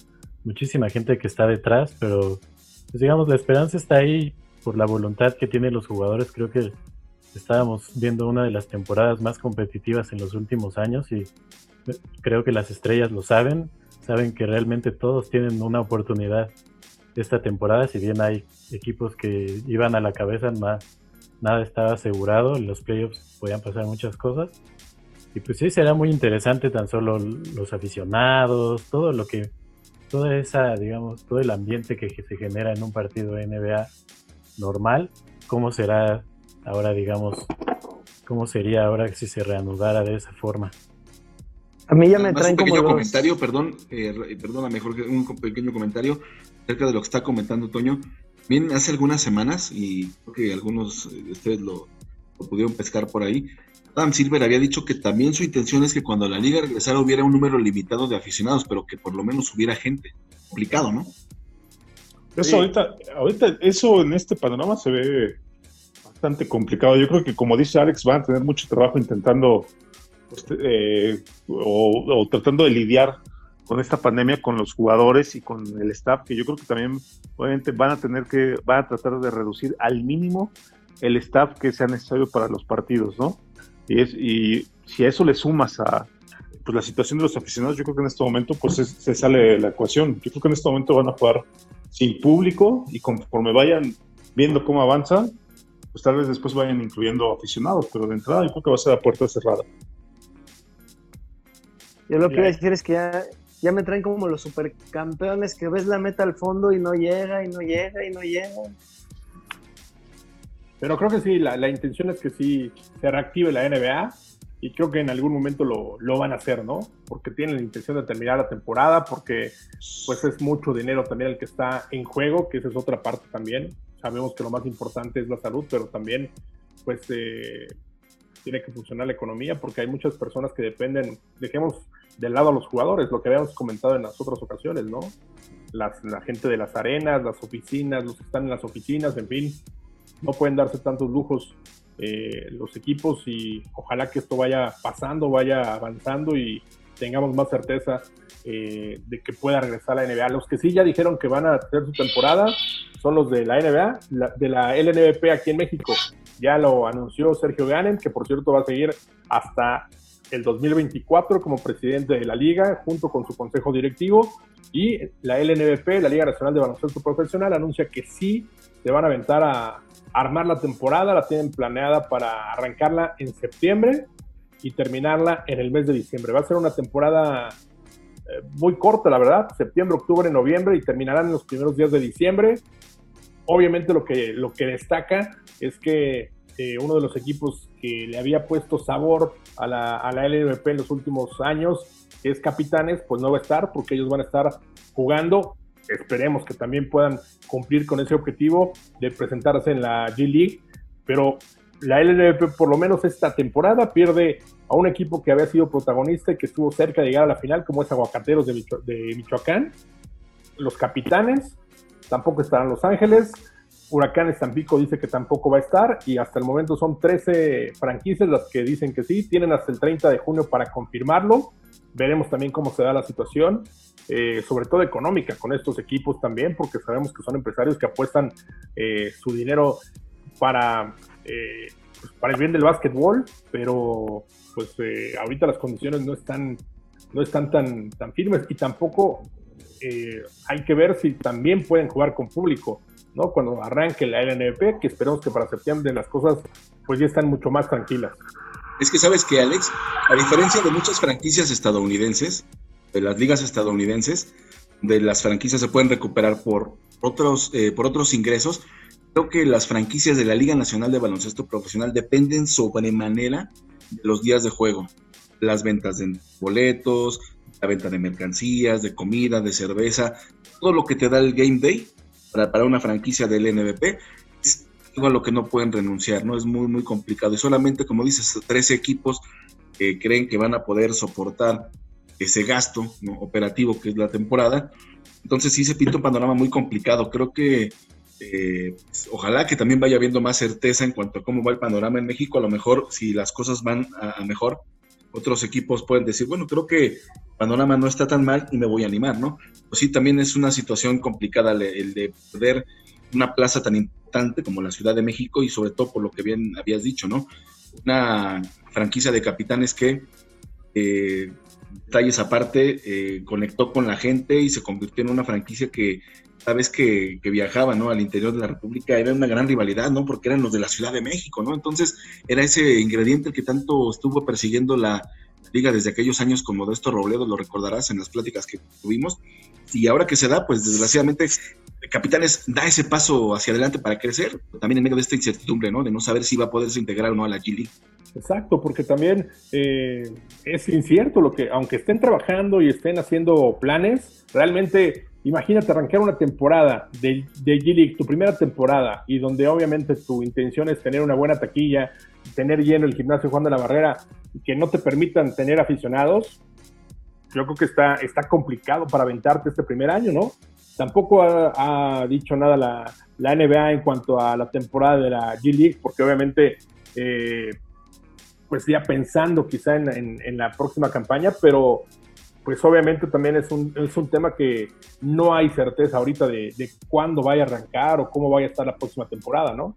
muchísima gente que está detrás, pero pues digamos, la esperanza está ahí por la voluntad que tienen los jugadores, creo que estábamos viendo una de las temporadas más competitivas en los últimos años y creo que las estrellas lo saben, saben que realmente todos tienen una oportunidad esta temporada, si bien hay equipos que iban a la cabeza, na- nada estaba asegurado, en los playoffs podían pasar muchas cosas. Y pues sí, será muy interesante tan solo los aficionados, todo lo que, toda esa, digamos, todo el ambiente que se genera en un partido de NBA normal, cómo será ahora, digamos, cómo sería ahora si se reanudara de esa forma. A mí ya me Además, traen un como pequeño los... comentario, perdón, eh, perdona, mejor que un pequeño comentario acerca de lo que está comentando Toño. Bien, hace algunas semanas, y creo que algunos de ustedes lo, lo pudieron pescar por ahí, Adam Silver había dicho que también su intención es que cuando la liga regresara hubiera un número limitado de aficionados, pero que por lo menos hubiera gente. Complicado, ¿no? Eso Sí. ahorita, ahorita, eso en este panorama se ve bastante complicado. Yo creo que como dice Alex, van a tener mucho trabajo intentando pues, eh, o, o tratando de lidiar con esta pandemia, con los jugadores y con el staff, que yo creo que también obviamente van a tener que, van a tratar de reducir al mínimo el staff que sea necesario para los partidos, ¿no? Y, es, y si a eso le sumas a pues, la situación de los aficionados, yo creo que en este momento pues es- se sale de la ecuación. Yo creo que en este momento van a jugar sin público y conforme vayan viendo cómo avanzan, pues tal vez después vayan incluyendo aficionados, pero de entrada yo creo que va a ser a puerta cerrada. Yo lo que iba a decir es que ya, ya me traen como los supercampeones que ves la meta al fondo y no llega, y no llega, y no llega. Pero creo que sí, la, la intención es que sí se reactive la NBA y creo que en algún momento lo, lo van a hacer, ¿no? Porque tienen la intención de terminar la temporada, porque pues es mucho dinero también el que está en juego, que esa es otra parte también. Sabemos que lo más importante es la salud, pero también pues eh, tiene que funcionar la economía porque hay muchas personas que dependen, dejemos de lado a los jugadores, lo que habíamos comentado en las otras ocasiones, ¿no? Las, la gente de las arenas, las oficinas, los que están en las oficinas, en fin, no pueden darse tantos lujos eh, los equipos y ojalá que esto vaya pasando, vaya avanzando y tengamos más certeza eh, de que pueda regresar la NBA. Los que sí ya dijeron que van a hacer su temporada son los de la NBA, la- de la LNBP aquí en México. Ya lo anunció Sergio Ganem, que por cierto va a seguir hasta el 2024 como presidente de la liga, junto con su consejo directivo. Y la LNBP, la Liga Nacional de Baloncesto Profesional, anuncia que sí se van a aventar a armar la temporada, la tienen planeada para arrancarla en septiembre y terminarla en el mes de diciembre. Va a ser una temporada eh, muy corta, la verdad, septiembre, octubre, noviembre y terminarán en los primeros días de diciembre. Obviamente lo que, lo que destaca es que eh, uno de los equipos que le había puesto sabor a la, a la en los últimos años, es Capitanes, pues no va a estar porque ellos van a estar jugando. Esperemos que también puedan cumplir con ese objetivo de presentarse en la G League, pero la LNVP por lo menos esta temporada pierde a un equipo que había sido protagonista y que estuvo cerca de llegar a la final, como es Aguacateros de, de Michoacán. Los Capitanes, tampoco estarán Los Ángeles. Huracanes Tampico dice que tampoco va a estar y hasta el momento son 13 franquicias las que dicen que sí. Tienen hasta el 30 de junio para confirmarlo. Veremos también cómo se da la situación, eh, sobre todo económica con estos equipos también, porque sabemos que son empresarios que apuestan eh, su dinero para, eh, pues, para el bien del básquetbol, pero pues ahorita las condiciones no están, no están tan, tan firmes y tampoco eh, hay que ver si también pueden jugar con público, ¿no? Cuando arranque la LNP, que esperemos que para septiembre las cosas pues ya están mucho más tranquilas. Es que sabes que, Alex, a diferencia de muchas franquicias estadounidenses, de las ligas estadounidenses, de las franquicias se pueden recuperar por otros, eh, por otros ingresos, creo que las franquicias de la Liga Nacional de Baloncesto Profesional dependen sobremanera de los días de juego, las ventas de boletos, la venta de mercancías, de comida, de cerveza, todo lo que te da el Game Day para, para una franquicia del NBP es algo a lo que no pueden renunciar, ¿no? Es muy, muy complicado. Y solamente, como dices, 13 equipos que creen que van a poder soportar ese gasto operativo que es la temporada. Entonces sí se pinta un panorama muy complicado. Creo que eh, pues, ojalá que también vaya habiendo más certeza en cuanto a cómo va el panorama en México. A lo mejor si las cosas van a, a mejor, otros equipos pueden decir, bueno, creo que panorama no está tan mal y me voy a animar, ¿no? Pues sí, también es una situación complicada el, el de perder una plaza tan importante como la Ciudad de México y sobre todo por lo que bien habías dicho, ¿no? Una franquicia de capitanes que, eh, detalles aparte, eh, conectó con la gente y se convirtió en una franquicia que cada vez que, que viajaba, ¿no? Al interior de la República era una gran rivalidad, ¿no? Porque eran los de la Ciudad de México, ¿no? Entonces era ese ingrediente que tanto estuvo persiguiendo la liga desde aquellos años con Modesto Robledo, lo recordarás en las pláticas que tuvimos. Y ahora que se da, pues desgraciadamente Capitanes da ese paso hacia adelante para crecer, también en medio de esta incertidumbre, ¿no? De no saber si va a poderse integrar o no a la G League. Exacto, porque también eh, es incierto lo que, aunque estén trabajando y estén haciendo planes, realmente imagínate arrancar una temporada de, de G League, tu primera temporada, y donde obviamente tu intención es tener una buena taquilla, tener lleno el gimnasio Juan de la Barrera, que no te permitan tener aficionados, yo creo que está, está complicado para aventarte este primer año, ¿no? Tampoco ha, dicho nada la, la, NBA en cuanto a la temporada de la G League, porque obviamente, eh, pues ya pensando quizá en, en, la próxima campaña, pero pues obviamente también es un, es un tema que no hay certeza ahorita de, de cuándo vaya a arrancar o cómo vaya a estar la próxima temporada, ¿no?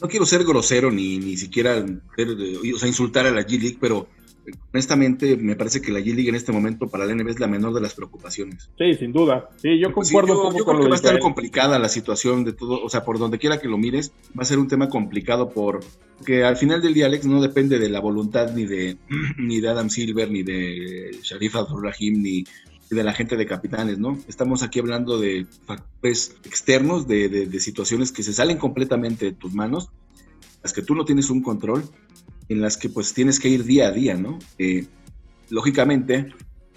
No quiero ser grosero ni, ni siquiera insultar a la G-League, pero honestamente me parece que la G-League en este momento para la NBA es la menor de las preocupaciones. Sí, sin duda. Sí, yo Pues sí, concuerdo yo, un poco yo con creo que lo va a estar complicada la situación de todo, o sea, por donde quiera que lo mires, va a ser un tema complicado por que al final del día Alex no depende de la voluntad ni de ni de Adam Silver ni de Sharif Abdul-Rahim ni de la gente de capitanes, ¿no? Estamos aquí hablando de factores externos, de, de- de situaciones que se salen completamente de tus manos, las que tú no tienes un control, en las que pues tienes que ir día a día, ¿no? Eh, lógicamente,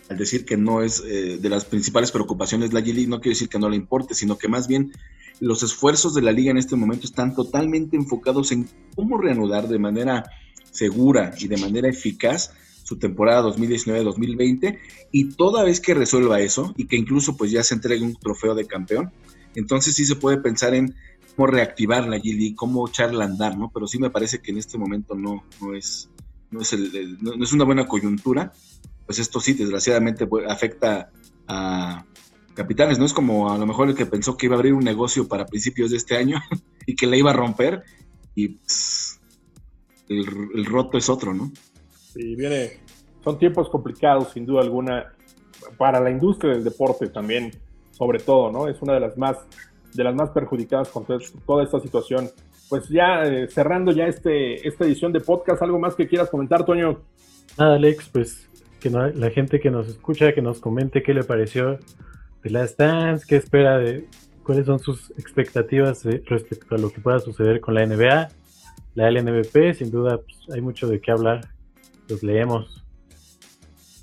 al decir que no es eh, de las principales preocupaciones la G-League, no quiere decir que no le importe, sino que más bien los esfuerzos de la liga en este momento están totalmente enfocados en cómo reanudar de manera segura y de manera eficaz su temporada 2019-2020 y toda vez que resuelva eso y que incluso pues ya se entregue un trofeo de campeón, entonces sí se puede pensar en cómo reactivar la G-League, cómo echarla a andar, ¿no? Pero sí me parece que en este momento no, no es, no es, el- no- es una buena coyuntura, pues esto sí, desgraciadamente pues, afecta a capitanes, no es como a lo mejor el que pensó que iba a abrir un negocio para principios de este año y que le iba a romper y pues, el, el roto es otro, ¿no? Sí, viene, son tiempos complicados, sin duda alguna, para la industria del deporte también, sobre todo, ¿no? Es una de las más, de las más perjudicadas con to- toda esta situación. Pues ya eh, cerrando ya este, esta edición de podcast, ¿algo más que quieras comentar, Toño? Nada, Alex, pues que no- la gente que nos escucha, que nos comente qué le pareció de Last Dance, qué espera de cuáles son sus expectativas eh, respecto a lo que pueda suceder con la NBA, la LNBP, sin duda pues, hay mucho de qué hablar, los leemos.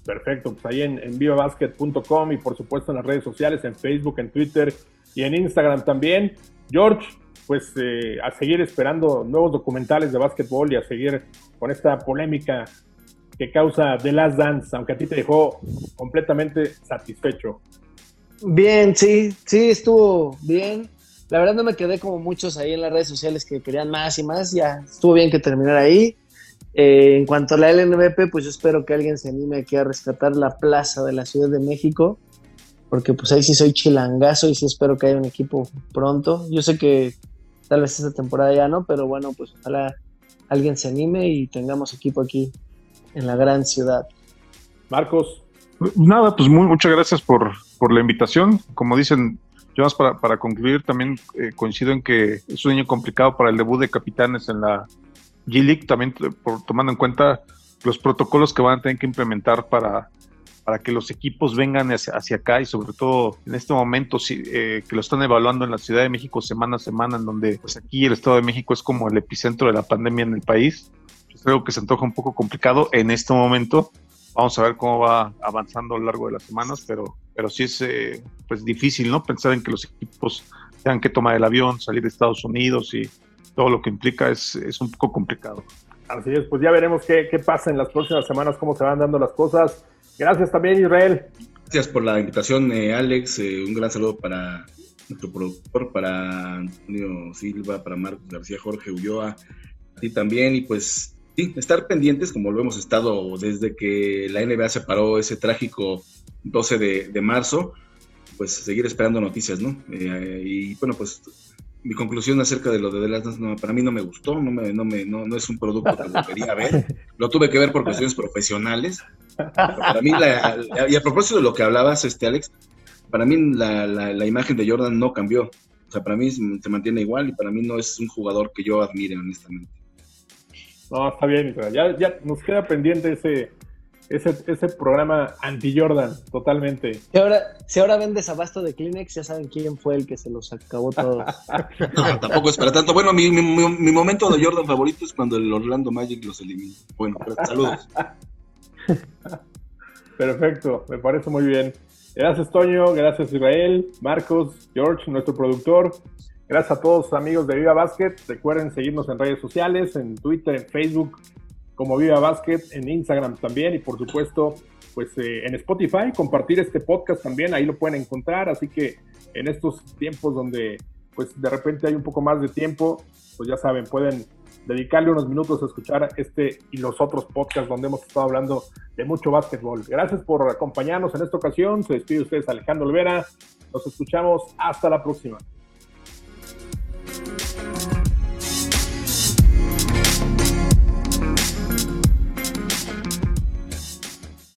Perfecto, pues ahí en, en vivabasket.com y por supuesto en las redes sociales, en Facebook, en Twitter y en Instagram también. George, pues eh, a seguir esperando nuevos documentales de básquetbol y a seguir con esta polémica que causa The Last Dance, aunque a ti te dejó completamente satisfecho. Bien, sí, sí, estuvo bien. La verdad no me quedé como muchos ahí en las redes sociales que querían más y más. Ya estuvo bien que terminara ahí. Eh, en cuanto a la LNBP, pues yo espero que alguien se anime aquí a rescatar la plaza de la Ciudad de México, porque pues ahí sí soy chilangazo y sí espero que haya un equipo pronto. Yo sé que tal vez esta temporada ya no, pero bueno, pues ojalá alguien se anime y tengamos equipo aquí en la gran ciudad. Marcos, Nada, pues muy, muchas gracias por, por la invitación. Como dicen, yo más para, para concluir, también eh, coincido en que es un año complicado para el debut de capitanes en la G-League, también t- por, tomando en cuenta los protocolos que van a tener que implementar para, para que los equipos vengan hacia, acá y sobre todo en este momento eh, que lo están evaluando en la Ciudad de México semana a semana, en donde pues aquí el Estado de México es como el epicentro de la pandemia en el país. Algo que se antoja un poco complicado en este momento. Vamos a ver cómo va avanzando a lo largo de las semanas, pero, pero sí es eh, pues difícil, ¿no? Pensar en que los equipos tengan que tomar el avión, salir de Estados Unidos y todo lo que implica es, es un poco complicado. así es, pues ya veremos qué, qué pasa en las próximas semanas, cómo se van dando las cosas. Gracias también, Israel. Gracias por la invitación, eh, Alex. Eh, un gran saludo para nuestro productor, para Antonio Silva, para Marcos García, Jorge Ulloa, a ti también. Y pues sí, estar pendientes, como lo hemos estado desde que la NBA se paró ese trágico 12 de, de marzo, pues seguir esperando noticias, ¿no? Eh, y bueno, pues mi conclusión acerca de lo de The Last Dance, no, para mí no me gustó, no, me, no, me, no, no es un producto que lo quería ver. Lo tuve que ver por cuestiones profesionales. Para mí, la- la- y a propósito de lo que hablabas, este Alex, para mí la, la- la imagen de Jordan no cambió. O sea, para mí se mantiene igual y para mí no es un jugador que yo admire, honestamente. No, está bien. Ya, ya nos queda pendiente ese, ese, ese programa anti-Jordan, totalmente. Si ahora, si ahora ven desabasto de Kleenex, ya saben quién fue el que se los acabó todos. No, tampoco es para tanto. Bueno, mi, mi- mi- momento de Jordan favorito es cuando el Orlando Magic los elimina. Bueno, pero saludos. Perfecto, me parece muy bien. Gracias, Toño. Gracias, Israel, Marcos, George, nuestro productor. Gracias a todos, amigos de Viva Basket. Recuerden seguirnos en redes sociales, en Twitter, en Facebook, como Viva Basket, en Instagram también y, por supuesto, pues eh, en Spotify. Compartir este podcast también, ahí lo pueden encontrar. Así que en estos tiempos donde, pues de repente hay un poco más de tiempo, pues ya saben, pueden dedicarle unos minutos a escuchar este y los otros podcasts donde hemos estado hablando de mucho básquetbol. Gracias por acompañarnos en esta ocasión. Se despide ustedes Alejandro Olvera. Nos escuchamos. Hasta la próxima.